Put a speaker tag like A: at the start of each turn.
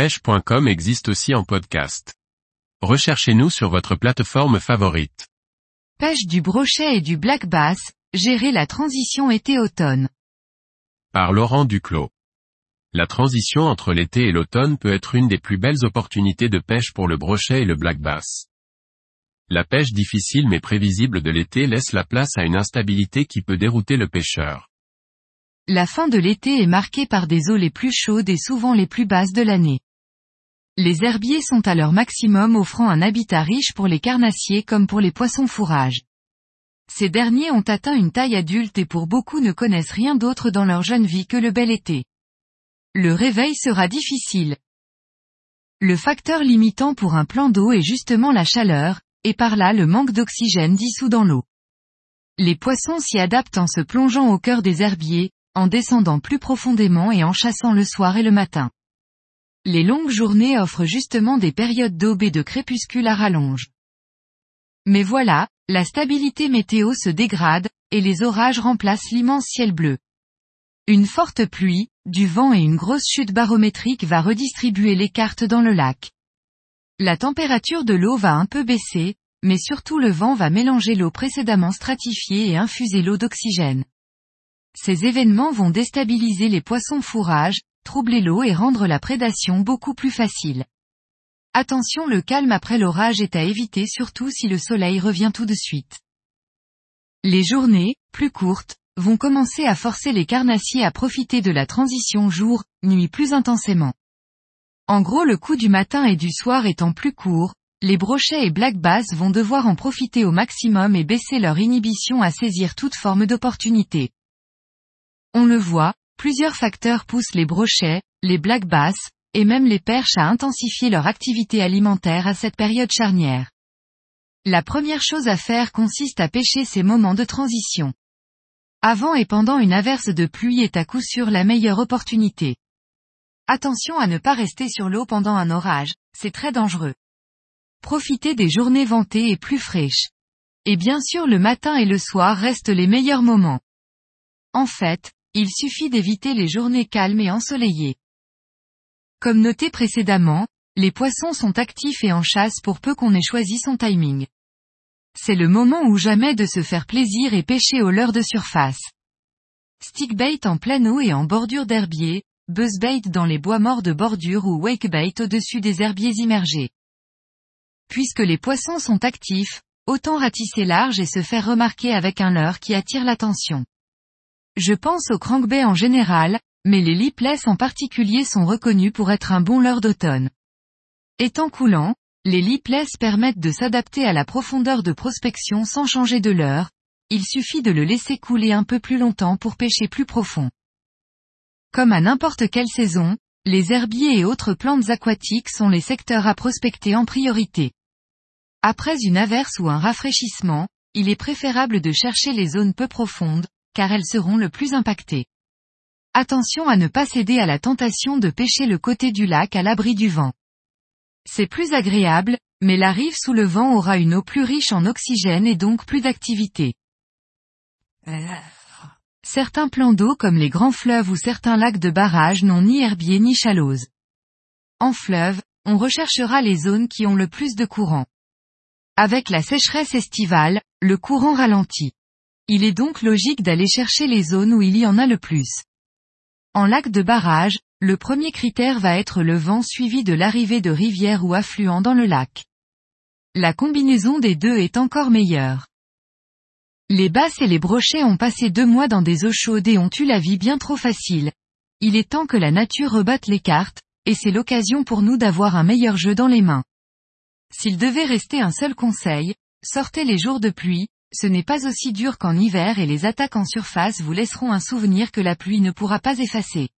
A: pêche.com existe aussi en podcast. Recherchez-nous sur votre plateforme favorite.
B: Pêche du brochet et du black bass, gérer la transition été-automne.
A: Par Laurent Duclos. La transition entre l'été et l'automne peut être une des plus belles opportunités de pêche pour le brochet et le black bass. La pêche difficile mais prévisible de l'été laisse la place à une instabilité qui peut dérouter le pêcheur.
B: La fin de l'été est marquée par des eaux les plus chaudes et souvent les plus basses de l'année. Les herbiers sont à leur maximum offrant un habitat riche pour les carnassiers comme pour les poissons fourrages. Ces derniers ont atteint une taille adulte et pour beaucoup ne connaissent rien d'autre dans leur jeune vie que le bel été. Le réveil sera difficile. Le facteur limitant pour un plan d'eau est justement la chaleur, et par là le manque d'oxygène dissous dans l'eau. Les poissons s'y adaptent en se plongeant au cœur des herbiers, en descendant plus profondément et en chassant le soir et le matin. Les longues journées offrent justement des périodes d'aube et de crépuscule à rallonge. Mais voilà, la stabilité météo se dégrade, et les orages remplacent l'immense ciel bleu. Une forte pluie, du vent et une grosse chute barométrique va redistribuer les cartes dans le lac. La température de l'eau va un peu baisser, mais surtout le vent va mélanger l'eau précédemment stratifiée et infuser l'eau d'oxygène. Ces événements vont déstabiliser les poissons fourrages, troubler l'eau et rendre la prédation beaucoup plus facile. Attention le calme après l'orage est à éviter surtout si le soleil revient tout de suite. Les journées, plus courtes, vont commencer à forcer les carnassiers à profiter de la transition jour-nuit plus intensément. En gros le coup du matin et du soir étant plus court, les brochets et black bass vont devoir en profiter au maximum et baisser leur inhibition à saisir toute forme d'opportunité. On le voit, plusieurs facteurs poussent les brochets, les black bass, et même les perches à intensifier leur activité alimentaire à cette période charnière. La première chose à faire consiste à pêcher ces moments de transition. Avant et pendant une averse de pluie est à coup sûr la meilleure opportunité. Attention à ne pas rester sur l'eau pendant un orage, c'est très dangereux. Profitez des journées ventées et plus fraîches. Et bien sûr le matin et le soir restent les meilleurs moments. En fait, il suffit d'éviter les journées calmes et ensoleillées. Comme noté précédemment, les poissons sont actifs et en chasse pour peu qu'on ait choisi son timing. C'est le moment ou jamais de se faire plaisir et pêcher au leurre de surface. Stickbait en pleine eau et en bordure d'herbier, buzzbait dans les bois morts de bordure ou wakebait au-dessus des herbiers immergés. Puisque les poissons sont actifs, autant ratisser large et se faire remarquer avec un leurre qui attire l'attention. Je pense aux crankbaits en général, mais les lipless en particulier sont reconnus pour être un bon leurre d'automne. Étant coulant, les lipless permettent de s'adapter à la profondeur de prospection sans changer de leurre, il suffit de le laisser couler un peu plus longtemps pour pêcher plus profond. Comme à n'importe quelle saison, les herbiers et autres plantes aquatiques sont les secteurs à prospecter en priorité. Après une averse ou un rafraîchissement, il est préférable de chercher les zones peu profondes, car elles seront le plus impactées. Attention à ne pas céder à la tentation de pêcher le côté du lac à l'abri du vent. C'est plus agréable, mais la rive sous le vent aura une eau plus riche en oxygène et donc plus d'activité. Certains plans d'eau comme les grands fleuves ou certains lacs de barrage n'ont ni herbier ni chalose. En fleuve, on recherchera les zones qui ont le plus de courant. Avec la sécheresse estivale, le courant ralentit. Il est donc logique d'aller chercher les zones où il y en a le plus. En lac de barrage, le premier critère va être le vent suivi de l'arrivée de rivières ou affluents dans le lac. La combinaison des deux est encore meilleure. Les basses et les brochets ont passé deux mois dans des eaux chaudes et ont eu la vie bien trop facile. Il est temps que la nature rebatte les cartes, et c'est l'occasion pour nous d'avoir un meilleur jeu dans les mains. S'il devait rester un seul conseil, sortez les jours de pluie, ce n'est pas aussi dur qu'en hiver et les attaques en surface vous laisseront un souvenir que la pluie ne pourra pas effacer.